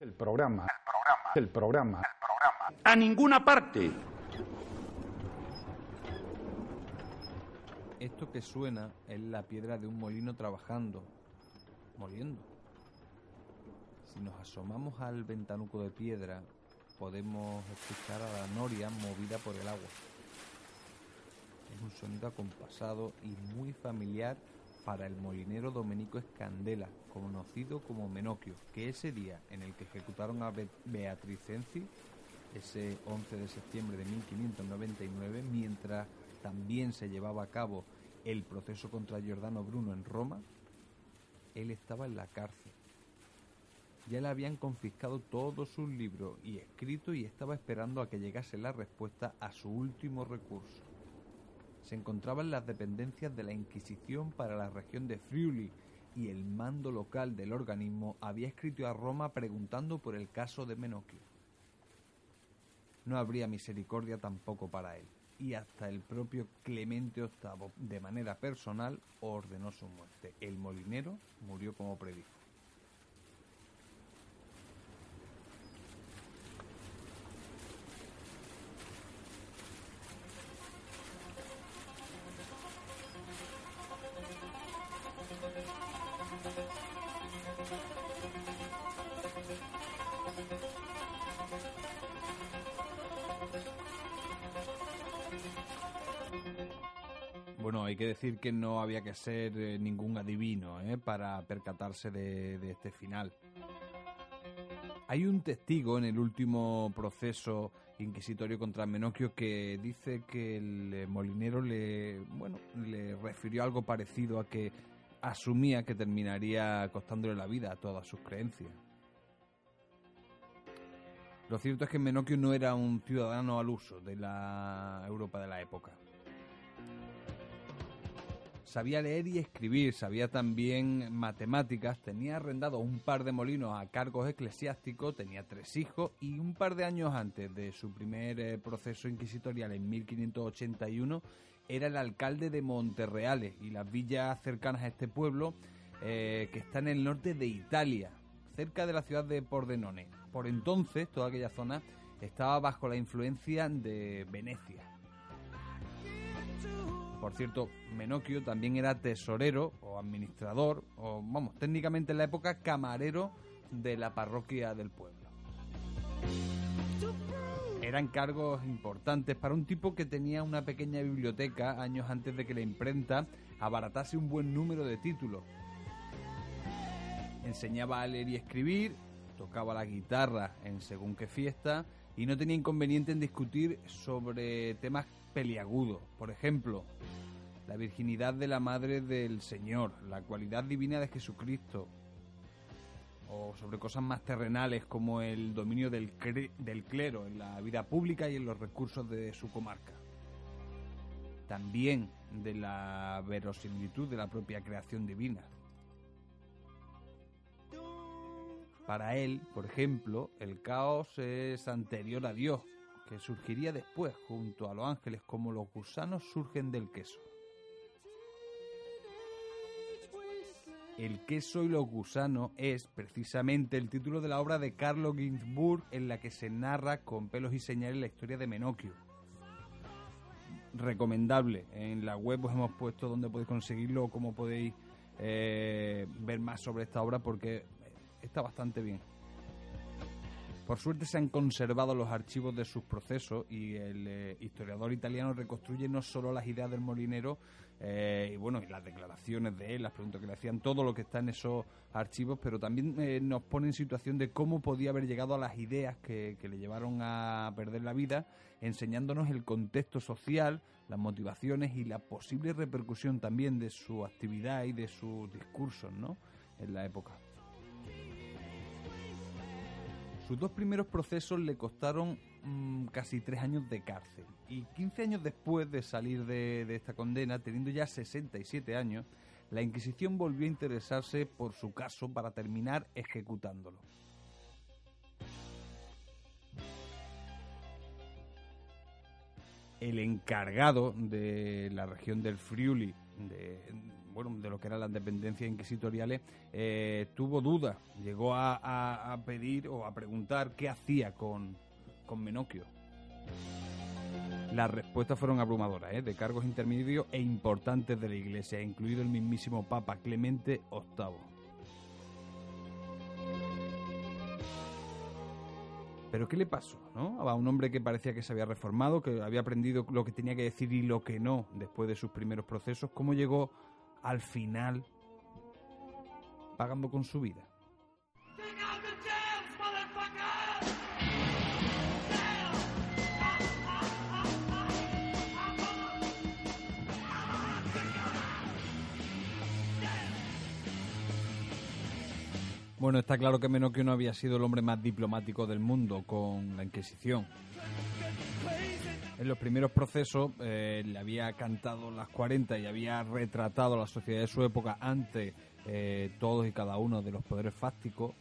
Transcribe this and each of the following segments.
El programa. El programa. El programa. El programa. A ninguna parte. Esto que suena es la piedra de un molino trabajando, moliendo. Si nos asomamos al ventanuco de piedra, podemos escuchar a la noria movida por el agua. Es un sonido acompasado y muy familiar para el molinero Domenico Escandela, conocido como Menocchio, que ese día en el que ejecutaron a Beatriz Enzi, ese 11 de septiembre de 1599, mientras también se llevaba a cabo el proceso contra Giordano Bruno en Roma, él estaba en la cárcel. Ya le habían confiscado todos sus libros y escritos y estaba esperando a que llegase la respuesta a su último recurso. Se encontraba en las dependencias de la Inquisición para la región de Friuli y el mando local del organismo había escrito a Roma preguntando por el caso de Menocchio. No habría misericordia tampoco para él y hasta el propio Clemente VIII, de manera personal, ordenó su muerte. El molinero murió como predijo. Bueno, hay que decir que no había que ser eh, ningún adivino ¿eh? para percatarse de, este final. Hay un testigo en el último proceso inquisitorio contra Menocchio que dice que el eh, molinero le, bueno, le refirió algo parecido a que asumía que terminaría costándole la vida a todas sus creencias. Lo cierto es que Menocchio no era un ciudadano al uso de la Europa de la época sabía leer y escribir, sabía también matemáticas, tenía arrendado un par de molinos a cargos eclesiásticos, tenía tres hijos y un par de años antes de su primer eh, proceso inquisitorial en 1581 era el alcalde de Monterreales y las villas cercanas a este pueblo eh, que está en el norte de Italia, cerca de la ciudad de Pordenone. Por entonces toda aquella zona estaba bajo la influencia de Venecia. Por cierto, Menocchio también era tesorero o administrador, o vamos, técnicamente en la época camarero de la parroquia del pueblo. Eran cargos importantes para un tipo que tenía una pequeña biblioteca años antes de que la imprenta abaratase un buen número de títulos. Enseñaba a leer y escribir, tocaba la guitarra en según qué fiesta y no tenía inconveniente en discutir sobre temas peliagudos. Por ejemplo, la virginidad de la Madre del Señor, la cualidad divina de Jesucristo, o sobre cosas más terrenales como el dominio del, clero en la vida pública y en los recursos de su comarca. También de la verosimilitud de la propia creación divina. Para él, por ejemplo, el caos es anterior a Dios, que surgiría después junto a los ángeles como los gusanos surgen del queso. El queso y los gusanos es precisamente el título de la obra de Carlo Ginzburg en la que se narra con pelos y señales la historia de Menocchio. Recomendable. En la web os hemos puesto donde podéis conseguirlo o cómo podéis eh, ver más sobre esta obra porque está bastante bien. Por suerte se han conservado los archivos de sus procesos y el eh, historiador italiano reconstruye no solo las ideas del molinero eh, y bueno, y las declaraciones de él, las preguntas que le hacían, todo lo que está en esos archivos, pero también eh, nos pone en situación de cómo podía haber llegado a las ideas que, que le llevaron a perder la vida, enseñándonos el contexto social, las motivaciones y la posible repercusión también de su actividad y de sus discursos, ¿no? En la época. Sus dos primeros procesos le costaron mm, casi tres años de cárcel y 15 años después de salir de, de esta condena, teniendo ya 67 años, la Inquisición volvió a interesarse por su caso para terminar ejecutándolo. El encargado de la región del Friuli, de, bueno, de lo que eran las dependencias inquisitoriales, eh, tuvo dudas, llegó a, pedir o a preguntar qué hacía con, con Menocchio. Las respuestas fueron abrumadoras, ¿eh? de cargos intermedios e importantes de la Iglesia, incluido el mismísimo Papa Clemente VIII. Pero ¿qué le pasó? ¿no? A un hombre que parecía que se había reformado, que había aprendido lo que tenía que decir y lo que no después de sus primeros procesos, ¿cómo llegó al final pagando con su vida? Bueno, está claro que Menocchio no había sido el hombre más diplomático del mundo con la Inquisición. En los primeros procesos eh, le había cantado las 40 y había retratado la sociedad de su época ante eh, todos y cada uno de los poderes fácticos.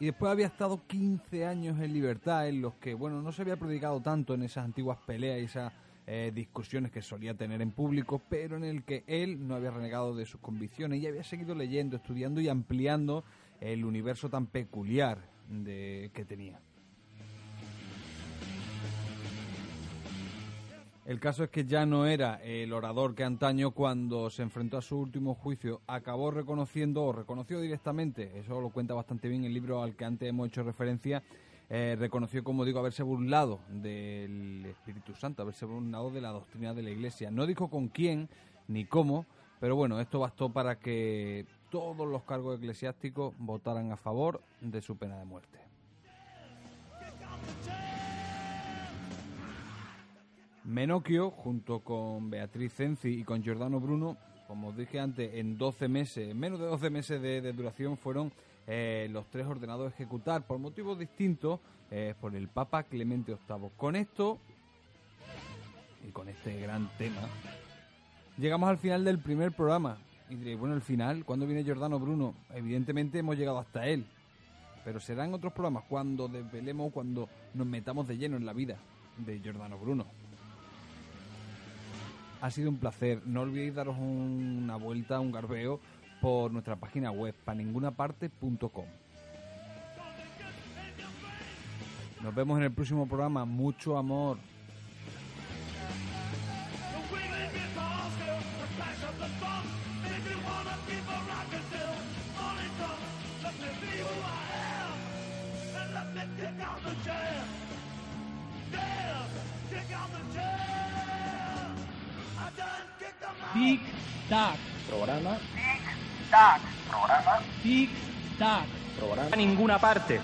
Y después había estado 15 años en libertad en los que, bueno, no se había predicado tanto en esas antiguas peleas y esas eh, discusiones que solía tener en público, pero en el que él no había renegado de sus convicciones y había seguido leyendo, estudiando y ampliando el universo tan peculiar de, que tenía. El caso es que ya no era el orador que antaño cuando se enfrentó a su último juicio acabó reconociendo o reconoció directamente, eso lo cuenta bastante bien el libro al que antes hemos hecho referencia, eh, reconoció, como digo, haberse burlado del Espíritu Santo, haberse burlado de la doctrina de la Iglesia. No dijo con quién ni cómo, pero bueno, esto bastó para que todos los cargos eclesiásticos votaran a favor de su pena de muerte. Menocchio, junto con Beatriz Cenci y con Giordano Bruno, como dije antes, en 12 meses, menos de 12 meses de duración, fueron eh, los tres ordenados a ejecutar por motivos distintos eh, por el Papa Clemente VIII. Con esto y con este gran tema, llegamos al final del primer programa. Y diréis, bueno, el final, ¿cuándo viene Giordano Bruno? Evidentemente hemos llegado hasta él. Pero serán otros programas cuando desvelemos, cuando nos metamos de lleno en la vida de Giordano Bruno. Ha sido un placer. No olvidéis daros una vuelta, un garbeo por nuestra página web paningunaparte.com. Nos vemos en el próximo programa. Mucho amor. Tic Tac. Programa Tac. Programa. Tic Tac. Programa. A ninguna parte.